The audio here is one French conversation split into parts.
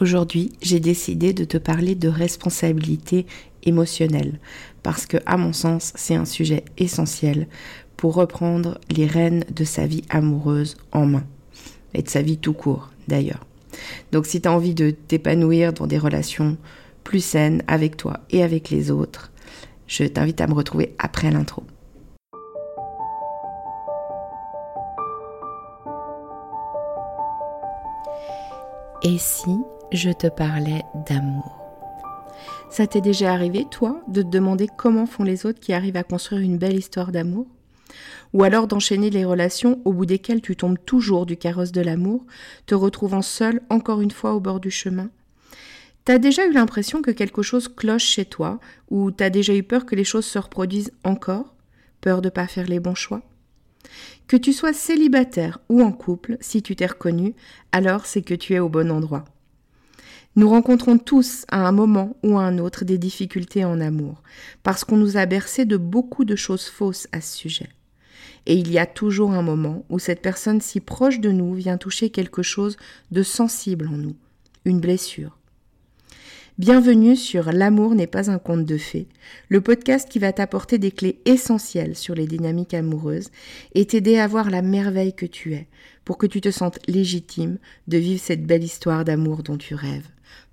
Aujourd'hui, j'ai décidé de te parler de responsabilité émotionnelle parce que, à mon sens, c'est un sujet essentiel pour reprendre les rênes de sa vie amoureuse en main et de sa vie tout court d'ailleurs. Donc si tu as envie de t'épanouir dans des relations plus saines avec toi et avec les autres, je t'invite à me retrouver après l'intro. Et si je te parlais d'amour. Ça t'est déjà arrivé, toi, de te demander comment font les autres qui arrivent à construire une belle histoire d'amour? Ou alors d'enchaîner les relations au bout desquelles tu tombes toujours du carrosse de l'amour, te retrouvant seul encore une fois au bord du chemin? T'as déjà eu l'impression que quelque chose cloche chez toi, ou t'as déjà eu peur que les choses se reproduisent encore Peur de pas faire les bons choix? Que tu sois célibataire ou en couple, si tu t'es reconnu, alors c'est que tu es au bon endroit. Nous rencontrons tous à un moment ou à un autre des difficultés en amour, parce qu'on nous a bercé de beaucoup de choses fausses à ce sujet. Et il y a toujours un moment où cette personne si proche de nous vient toucher quelque chose de sensible en nous, une blessure, Bienvenue sur L'amour n'est pas un conte de fées, le podcast qui va t'apporter des clés essentielles sur les dynamiques amoureuses et t'aider à voir la merveille que tu es pour que tu te sentes légitime de vivre cette belle histoire d'amour dont tu rêves,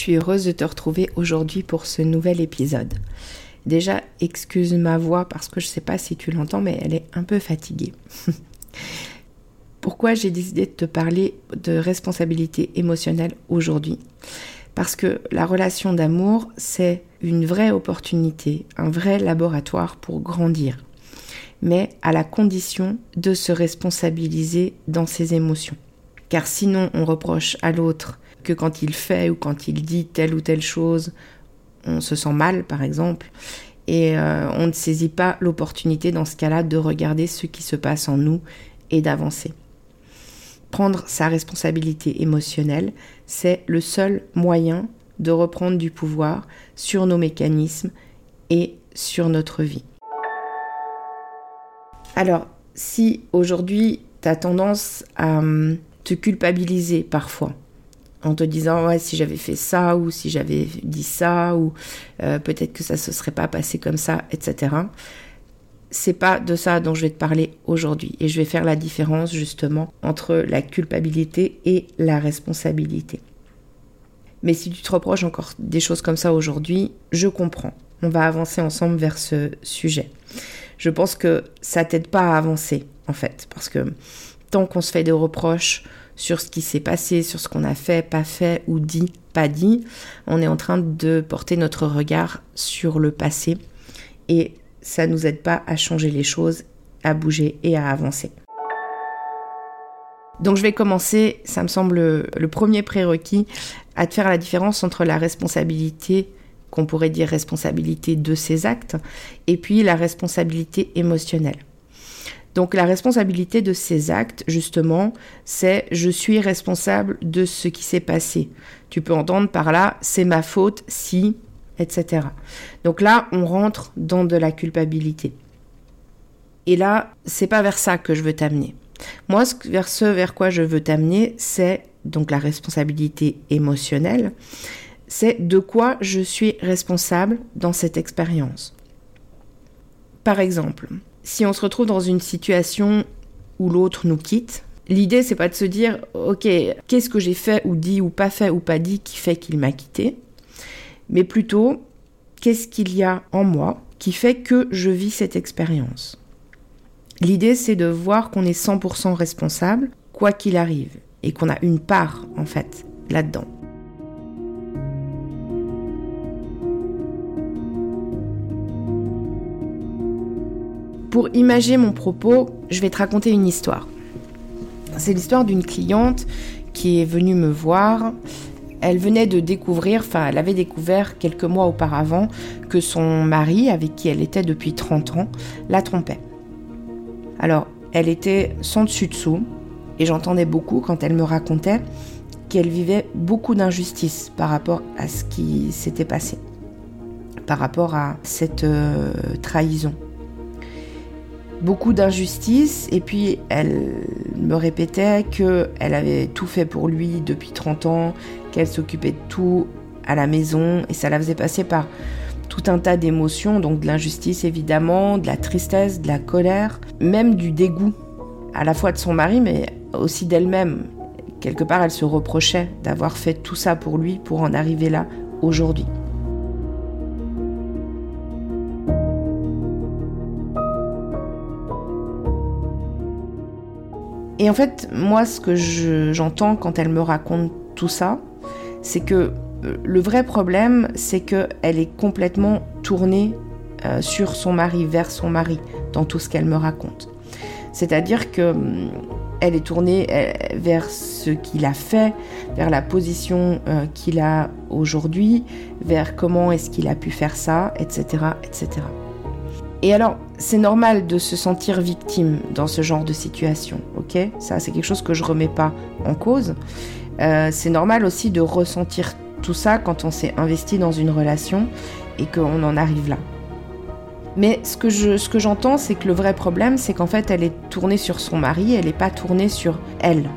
Suis heureuse de te retrouver aujourd'hui pour ce nouvel épisode. Déjà, excuse ma voix parce que je ne sais pas si tu l'entends, mais elle est un peu fatiguée. Pourquoi j'ai décidé de te parler de responsabilité émotionnelle aujourd'hui? Parce que la relation d'amour, c'est une vraie opportunité, un vrai laboratoire pour grandir, mais à la condition de se responsabiliser dans ses émotions. Car sinon, on reproche à l'autre que quand il fait ou quand il dit telle ou telle chose, on se sent mal par exemple, et euh, on ne saisit pas l'opportunité dans ce cas-là de regarder ce qui se passe en nous et d'avancer. Prendre sa responsabilité émotionnelle, c'est le seul moyen de reprendre du pouvoir sur nos mécanismes et sur notre vie. Alors, si aujourd'hui tu as tendance à hum, te culpabiliser parfois, en te disant ouais si j'avais fait ça ou si j'avais dit ça ou euh, peut-être que ça se serait pas passé comme ça etc c'est pas de ça dont je vais te parler aujourd'hui. Et je vais faire la différence justement entre la culpabilité et la responsabilité. Mais si tu te reproches encore des choses comme ça aujourd'hui je comprends. On va avancer ensemble vers ce sujet. Je pense que ça t'aide pas à avancer en fait. Parce que tant qu'on se fait des reproches sur ce qui s'est passé, sur ce qu'on a fait, pas fait ou dit, pas dit. On est en train de porter notre regard sur le passé et ça nous aide pas à changer les choses, à bouger et à avancer. Donc je vais commencer, ça me semble le premier prérequis, à te faire la différence entre la responsabilité qu'on pourrait dire responsabilité de ses actes, et puis la responsabilité émotionnelle. Donc la responsabilité de ces actes, justement, c'est je suis responsable de ce qui s'est passé. Tu peux entendre par là, c'est ma faute si, etc. Donc là, on rentre dans de la culpabilité. Et là, c'est pas vers ça que je veux t'amener. Moi, vers ce vers quoi je veux t'amener, c'est donc la responsabilité émotionnelle. C'est de quoi je suis responsable dans cette expérience. Par exemple, si on se retrouve dans une situation où l'autre nous quitte, l'idée c'est pas de se dire ok qu'est-ce que j'ai fait ou dit ou pas fait ou pas dit qui fait qu'il m'a quitté, mais plutôt qu'est-ce qu'il y a en moi qui fait que je vis cette expérience? L'idée c'est de voir qu'on est 100% responsable quoi qu'il arrive et qu'on a une part en fait là-dedans. Pour imager mon propos, je vais te raconter une histoire. C'est l'histoire d'une cliente qui est venue me voir. Elle venait de découvrir, enfin elle avait découvert quelques mois auparavant que son mari, avec qui elle était depuis 30 ans, la trompait. Alors, elle était sans dessus-dessous, et j'entendais beaucoup quand elle me racontait qu'elle vivait beaucoup d'injustice par rapport à ce qui s'était passé, par rapport à cette euh, trahison. Beaucoup d'injustice, et puis elle me répétait qu'elle avait tout fait pour lui depuis 30 ans, qu'elle s'occupait de tout à la maison, et ça la faisait passer par tout un tas d'émotions, donc de l'injustice évidemment, de la tristesse, de la colère, même du dégoût, à la fois de son mari, mais aussi d'elle-même. Quelque part, elle se reprochait d'avoir fait tout ça pour lui pour en arriver là aujourd'hui. Et en fait, moi, ce que j'entends quand elle me raconte tout ça, c'est que euh, le vrai problème, c'est qu'elle est complètement tournée euh, sur son mari, vers son mari, dans tout ce qu'elle me raconte. C'est-à-dire que hum, elle est tournée vers ce qu'il a fait, vers la position euh, qu'il a aujourd'hui, vers comment est-ce qu'il a pu faire ça, etc., etc. Et alors, c'est normal de se sentir victime dans ce genre de situation, ok? Ça, c'est quelque chose que je remets pas en cause. Euh, c'est normal aussi de ressentir tout ça quand on s'est investi dans une relation et qu'on en arrive là. Mais ce que, ce que j'entends, c'est que le vrai problème, c'est qu'en fait, elle est tournée sur son mari, elle n'est pas tournée sur elle.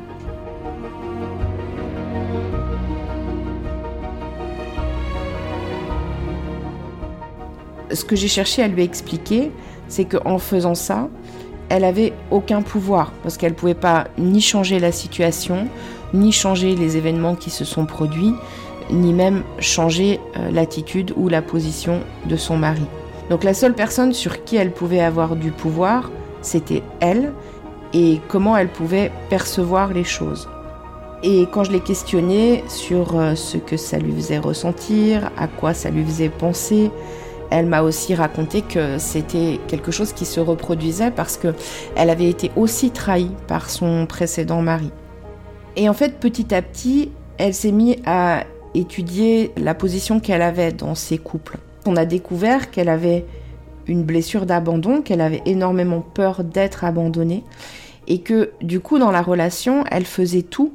Ce que j'ai cherché à lui expliquer, c'est qu'en faisant ça, elle avait aucun pouvoir parce qu'elle ne pouvait pas ni changer la situation, ni changer les événements qui se sont produits, ni même changer euh, l'attitude ou la position de son mari. Donc la seule personne sur qui elle pouvait avoir du pouvoir, c'était elle et comment elle pouvait percevoir les choses. Et quand je l'ai questionnée sur euh, ce que ça lui faisait ressentir, à quoi ça lui faisait penser, elle m'a aussi raconté que c'était quelque chose qui se reproduisait parce que elle avait été aussi trahie par son précédent mari. Et en fait, petit à petit, elle s'est mise à étudier la position qu'elle avait dans ses couples. On a découvert qu'elle avait une blessure d'abandon, qu'elle avait énormément peur d'être abandonnée et que du coup dans la relation, elle faisait tout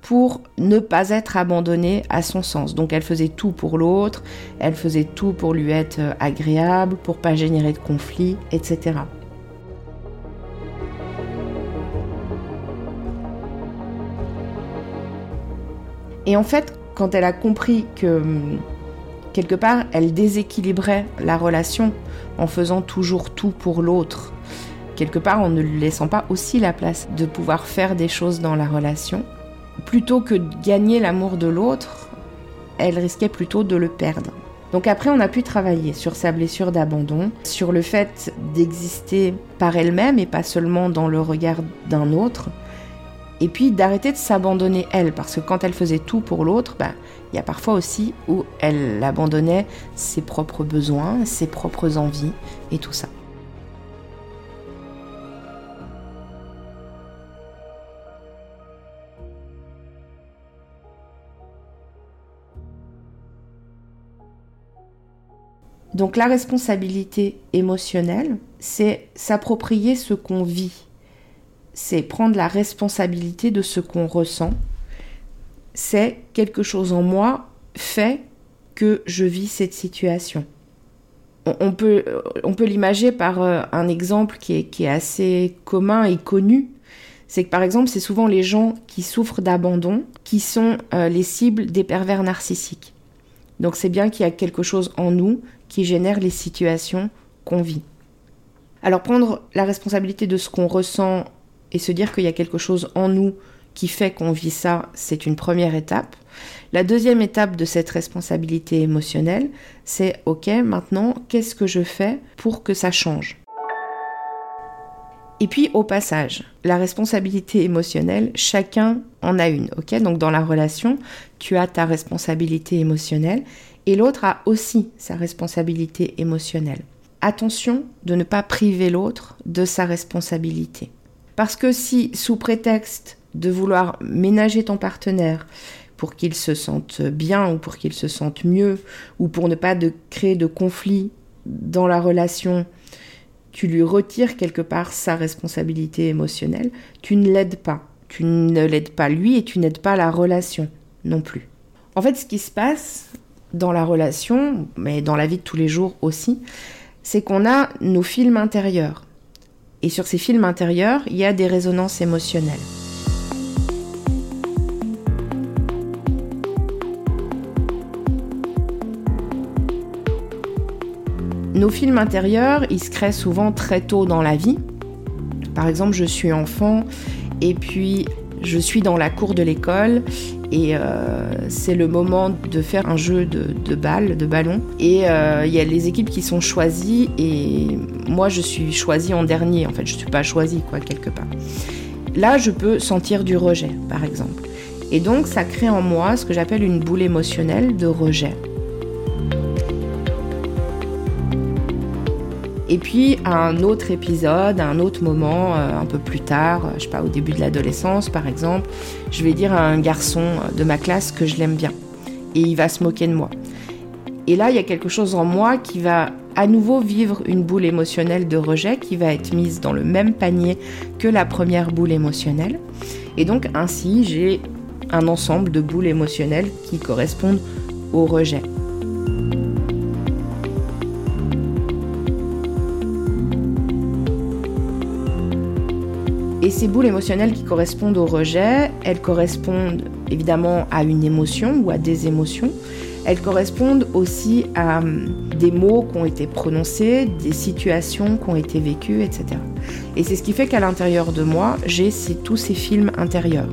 pour ne pas être abandonnée à son sens. Donc elle faisait tout pour l'autre, elle faisait tout pour lui être agréable, pour pas générer de conflits, etc. Et en fait, quand elle a compris que hum, quelque part, elle déséquilibrait la relation en faisant toujours tout pour l'autre. Quelque part, en ne lui laissant pas aussi la place de pouvoir faire des choses dans la relation. Plutôt que de gagner l'amour de l'autre, elle risquait plutôt de le perdre. Donc après, on a pu travailler sur sa blessure d'abandon, sur le fait d'exister par elle-même et pas seulement dans le regard d'un autre, et puis d'arrêter de s'abandonner elle, parce que quand elle faisait tout pour l'autre, bah, il y a parfois aussi où elle abandonnait ses propres besoins, ses propres envies et tout ça. Donc la responsabilité émotionnelle, c'est s'approprier ce qu'on vit c'est prendre la responsabilité de ce qu'on ressent. C'est quelque chose en moi fait que je vis cette situation. On peut, on peut l'imager par euh, un exemple qui est, qui est assez commun et connu. C'est que par exemple, c'est souvent les gens qui souffrent d'abandon qui sont euh, les cibles des pervers narcissiques. Donc c'est bien qu'il y a quelque chose en nous qui génère les situations qu'on vit. Alors prendre la responsabilité de ce qu'on ressent et se dire qu'il y a quelque chose en nous qui fait qu'on vit ça, c'est une première étape. La deuxième étape de cette responsabilité émotionnelle, c'est OK, maintenant, qu'est-ce que je fais pour que ça change? Et puis au passage, la responsabilité émotionnelle, chacun en a une, ok? Donc dans la relation, tu as ta responsabilité émotionnelle et l'autre a aussi sa responsabilité émotionnelle. attention de ne pas priver l'autre de sa responsabilité. Parce que si, sous prétexte de vouloir ménager ton partenaire pour qu'il se sente bien ou pour qu'il se sente mieux, ou pour ne pas de créer de conflit dans la relation, tu lui retires quelque part sa responsabilité émotionnelle, tu ne l'aides pas. Tu ne l'aides pas lui et tu n'aides pas la relation non plus. En fait, ce qui se passe dans la relation, mais dans la vie de tous les jours aussi, c'est qu'on a nos films intérieurs. Et sur ces films intérieurs, il y a des résonances émotionnelles. Nos films intérieurs, ils se créent souvent très tôt dans la vie. Par exemple, je suis enfant et puis je suis dans la cour de l'école et euh, c'est le moment de faire un jeu de, balles, de ballon. Et euh, il y a les équipes qui sont choisies et moi je suis choisie en dernier. En fait, je ne suis pas choisie quoi quelque part. Là, je peux sentir du rejet, par exemple. Et donc, ça crée en moi ce que j'appelle une boule émotionnelle de rejet. Et puis à un autre épisode, à un autre moment, euh, un peu plus tard, euh, je sais pas, au début de l'adolescence par exemple, je vais dire à un garçon de ma classe que je l'aime bien. Et il va se moquer de moi. Et là, il y a quelque chose en moi qui va à nouveau vivre une boule émotionnelle de rejet qui va être mise dans le même panier que la première boule émotionnelle. Et donc ainsi, j'ai un ensemble de boules émotionnelles qui correspondent au rejet. Et ces boules émotionnelles qui correspondent au rejet, elles correspondent évidemment à une émotion ou à des émotions. Elles correspondent aussi à hum, des mots qui ont été prononcés, des situations qui ont été vécues, etc. Et c'est ce qui fait qu'à l'intérieur de moi, j'ai tous ces films intérieurs.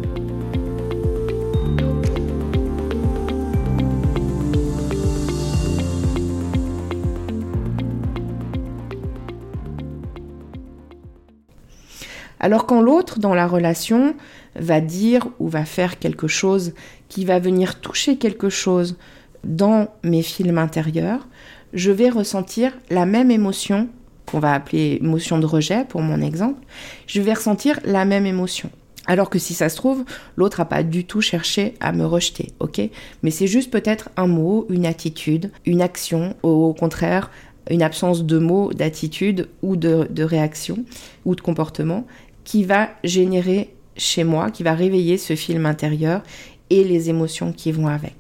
Alors quand l'autre dans la relation va dire ou va faire quelque chose qui va venir toucher quelque chose dans mes films intérieurs, je vais ressentir la même émotion qu'on va appeler émotion de rejet pour mon exemple, je vais ressentir la même émotion. Alors que si ça se trouve, l'autre n'a pas du tout cherché à me rejeter, ok? Mais c'est juste peut-être un mot, une attitude, une action, au contraire, une absence de mots, d'attitude ou de, de réaction ou de comportement qui va générer chez moi, qui va réveiller ce film intérieur et les émotions qui vont avec.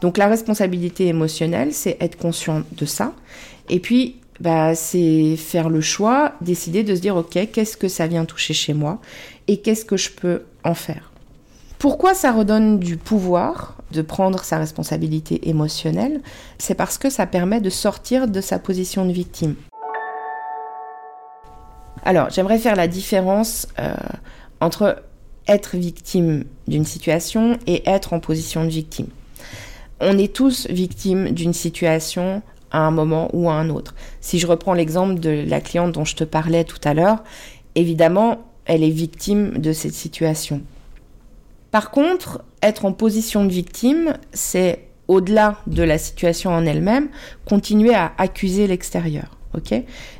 Donc la responsabilité émotionnelle, c'est être conscient de ça. Et puis, bah, c'est faire le choix, décider de se dire, OK, qu'est-ce que ça vient toucher chez moi et qu'est-ce que je peux en faire? Pourquoi ça redonne du pouvoir de prendre sa responsabilité émotionnelle? C'est parce que ça permet de sortir de sa position de victime. Alors, j'aimerais faire la différence euh, entre être victime d'une situation et être en position de victime. On est tous victimes d'une situation à un moment ou à un autre. Si je reprends l'exemple de la cliente dont je te parlais tout à l'heure, évidemment, elle est victime de cette situation. Par contre, être en position de victime, c'est au-delà de la situation en elle-même, continuer à accuser l'extérieur.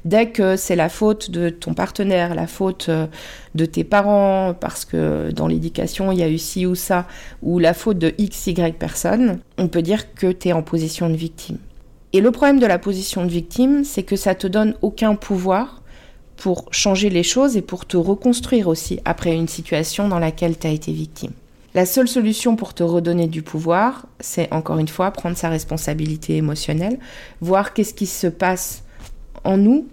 Dès que c'est la faute de ton partenaire, la faute euh, de tes parents, parce que dans l'éducation il y a eu ci ou ça, ou la faute de x, y personne, on peut dire que tu es en position de victime. Et le problème de la position de victime, c'est que ça te donne aucun pouvoir pour changer les choses et pour te reconstruire aussi après une situation dans laquelle tu as été victime. La seule solution pour te redonner du pouvoir, c'est encore une fois prendre sa responsabilité émotionnelle, voir qu'est-ce qui se passe en nous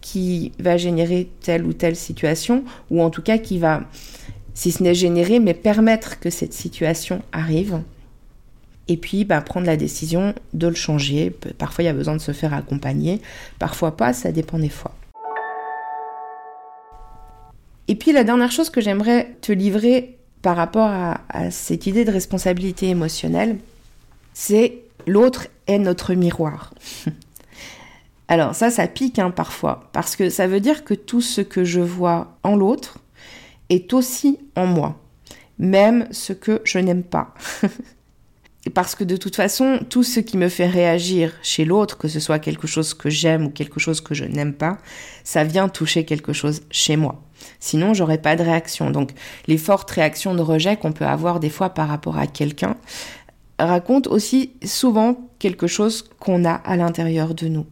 qui va générer telle ou telle situation, ou en tout cas qui va, si ce n'est générer, mais permettre que cette situation arrive. Et puis bah, prendre la décision de le changer. Parfois il y a besoin de se faire accompagner, parfois pas, ça dépend des fois. Et puis la dernière chose que j'aimerais te livrer par rapport à, à cette idée de responsabilité émotionnelle, c'est l'autre est notre miroir. Alors ça, ça pique hein, parfois, parce que ça veut dire que tout ce que je vois en l'autre est aussi en moi, même ce que je n'aime pas. parce que de toute façon, tout ce qui me fait réagir chez l'autre, que ce soit quelque chose que j'aime ou quelque chose que je n'aime pas, ça vient toucher quelque chose chez moi. Sinon, j'aurais pas de réaction. Donc, les fortes réactions de rejet qu'on peut avoir des fois par rapport à quelqu'un racontent aussi souvent quelque chose qu'on a à l'intérieur de nous.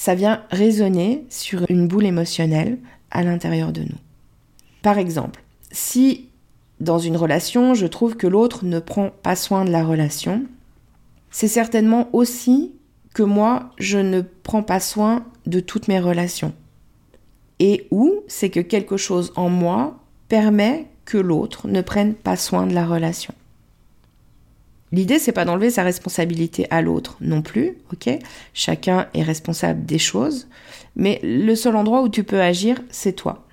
Ça vient résonner sur une boule émotionnelle à l'intérieur de nous. Par exemple, si dans une relation, je trouve que l'autre ne prend pas soin de la relation. C'est certainement aussi que moi, je ne prends pas soin de toutes mes relations. Et ou c'est que quelque chose en moi permet que l'autre ne prenne pas soin de la relation. L'idée, c'est pas d'enlever sa responsabilité à l'autre non plus, ok? Chacun est responsable des choses, mais le seul endroit où tu peux agir, c'est toi.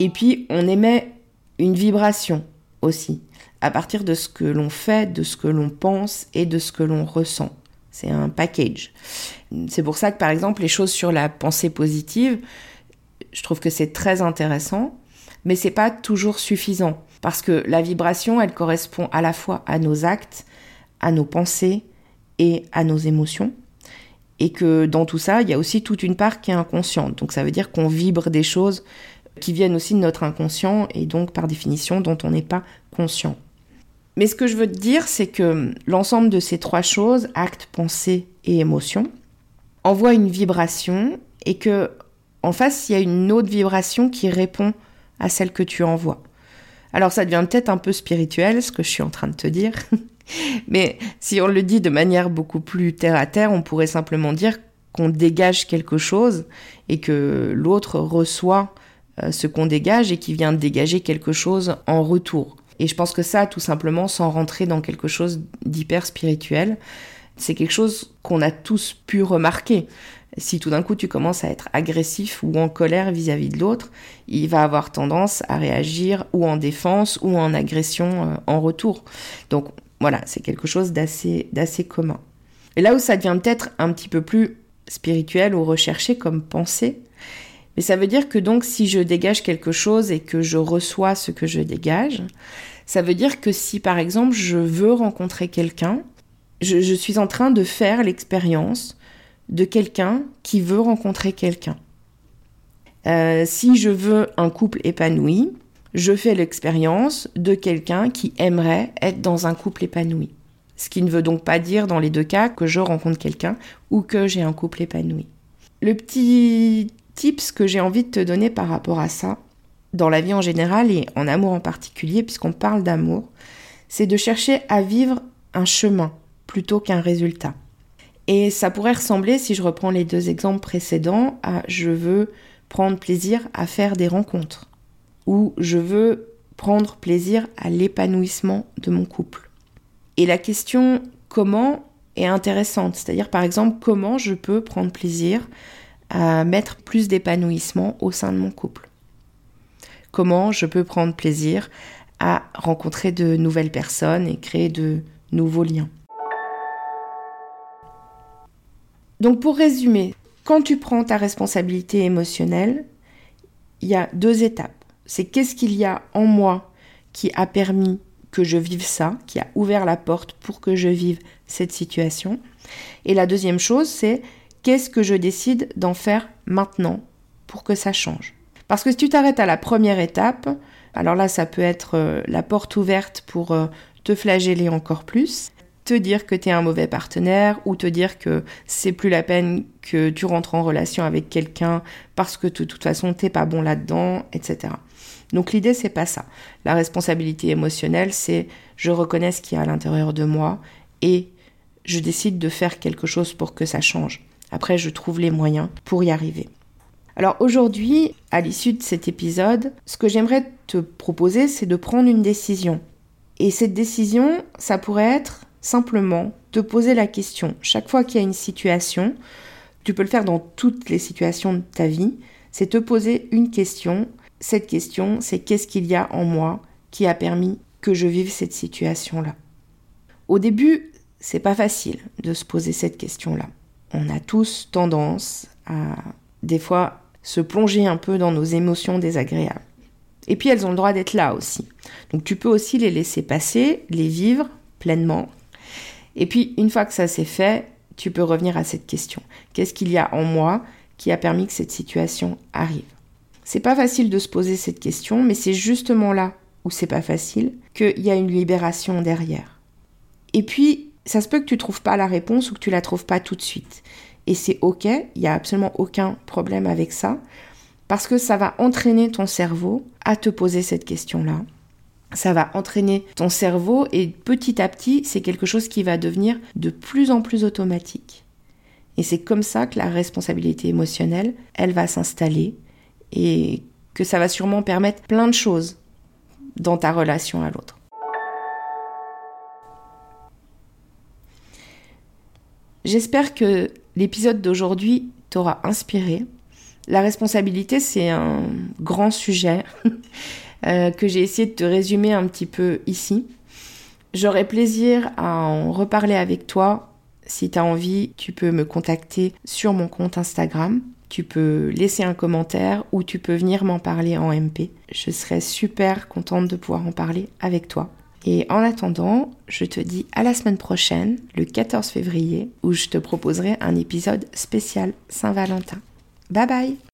Et puis, on émet une vibration aussi, à partir de ce que l'on fait, de ce que l'on pense et de ce que l'on ressent. C'est un package. C'est pour ça que, par exemple, les choses sur la pensée positive, je trouve que c'est très intéressant, mais c'est pas toujours suffisant. Parce que la vibration, elle correspond à la fois à nos actes, à nos pensées et à nos émotions et que dans tout ça, il y a aussi toute une part qui est inconsciente. Donc ça veut dire qu'on vibre des choses qui viennent aussi de notre inconscient et donc par définition dont on n'est pas conscient. Mais ce que je veux te dire, c'est que l'ensemble de ces trois choses, acte, pensée et émotion, envoie une vibration et que en face, il y a une autre vibration qui répond à celle que tu envoies. Alors ça devient peut-être un peu spirituel, ce que je suis en train de te dire, mais si on le dit de manière beaucoup plus terre à terre, on pourrait simplement dire qu'on dégage quelque chose et que l'autre reçoit euh, ce qu'on dégage et qui vient dégager quelque chose en retour. Et je pense que ça, tout simplement, sans rentrer dans quelque chose d'hyper spirituel, c'est quelque chose qu'on a tous pu remarquer. Si tout d'un coup tu commences à être agressif ou en colère vis-à-vis de l'autre, il va avoir tendance à réagir ou en défense ou en agression euh, en retour. Donc voilà, c'est quelque chose d'assez, d'assez commun. Et là où ça devient peut-être un petit peu plus spirituel ou recherché comme pensée, mais ça veut dire que donc si je dégage quelque chose et que je reçois ce que je dégage, ça veut dire que si par exemple je veux rencontrer quelqu'un, je, suis en train de faire l'expérience de quelqu'un qui veut rencontrer quelqu'un. Euh, si je veux un couple épanoui, je fais l'expérience de quelqu'un qui aimerait être dans un couple épanoui. Ce qui ne veut donc pas dire dans les deux cas que je rencontre quelqu'un ou que j'ai un couple épanoui. Le petit tips que j'ai envie de te donner par rapport à ça, dans la vie en général et en amour en particulier, puisqu'on parle d'amour, c'est de chercher à vivre un chemin plutôt qu'un résultat. Et ça pourrait ressembler, si je reprends les deux exemples précédents, à je veux prendre plaisir à faire des rencontres, ou je veux prendre plaisir à l'épanouissement de mon couple. Et la question comment est intéressante, c'est-à-dire par exemple comment je peux prendre plaisir à mettre plus d'épanouissement au sein de mon couple. Comment je peux prendre plaisir à rencontrer de nouvelles personnes et créer de nouveaux liens Donc pour résumer, quand tu prends ta responsabilité émotionnelle, il y a deux étapes. C'est qu'est-ce qu'il y a en moi qui a permis que je vive ça, qui a ouvert la porte pour que je vive cette situation. Et la deuxième chose, c'est qu'est-ce que je décide d'en faire maintenant pour que ça change Parce que si tu t'arrêtes à la première étape, alors là, ça peut être euh, la porte ouverte pour euh, te flageller encore plus, te dire que tu es un mauvais partenaire ou te dire que c'est plus la peine que tu rentres en relation avec quelqu'un parce que de toute façon t'es pas bon là-dedans, etc. Donc l'idée c'est pas ça. La responsabilité émotionnelle c'est je reconnais ce qu'il y a à l'intérieur de moi et je décide de faire quelque chose pour que ça change. Après, je trouve les moyens pour y arriver. Alors aujourd'hui, à l'issue de cet épisode, ce que j'aimerais te proposer, c'est de prendre une décision. Et cette décision, ça pourrait être simplement de poser la question. Chaque fois qu'il y a une situation, tu peux le faire dans toutes les situations de ta vie, c'est te poser une question. Cette question, c'est qu'est-ce qu'il y a en moi qui a permis que je vive cette situation-là? Au début, c'est pas facile de se poser cette question-là on a tous tendance à des fois se plonger un peu dans nos émotions désagréables. Et puis elles ont le droit d'être là aussi. Donc tu peux aussi les laisser passer, les vivre pleinement. Et puis une fois que ça s'est fait, tu peux revenir à cette question. Qu'est-ce qu'il y a en moi qui a permis que cette situation arrive? C'est pas facile de se poser cette question, mais c'est justement là où c'est pas facile qu'il y a une libération derrière. Et puis, ça se peut que tu trouves pas la réponse ou que tu la trouves pas tout de suite. Et c'est ok, il n'y a absolument aucun problème avec ça, parce que ça va entraîner ton cerveau à te poser cette question-là. Ça va entraîner ton cerveau et petit à petit, c'est quelque chose qui va devenir de plus en plus automatique. Et c'est comme ça que la responsabilité émotionnelle, elle va s'installer et que ça va sûrement permettre plein de choses dans ta relation à l'autre. J'espère que l'épisode d'aujourd'hui t'aura inspiré. La responsabilité, c'est un grand sujet euh, que j'ai essayé de te résumer un petit peu ici. J'aurai plaisir à en reparler avec toi. Si tu as envie, tu peux me contacter sur mon compte Instagram. Tu peux laisser un commentaire ou tu peux venir m'en parler en MP. Je serai super contente de pouvoir en parler avec toi. Et en attendant, je te dis à la semaine prochaine, le 14 février, où je te proposerai un épisode spécial Saint-Valentin. Bye bye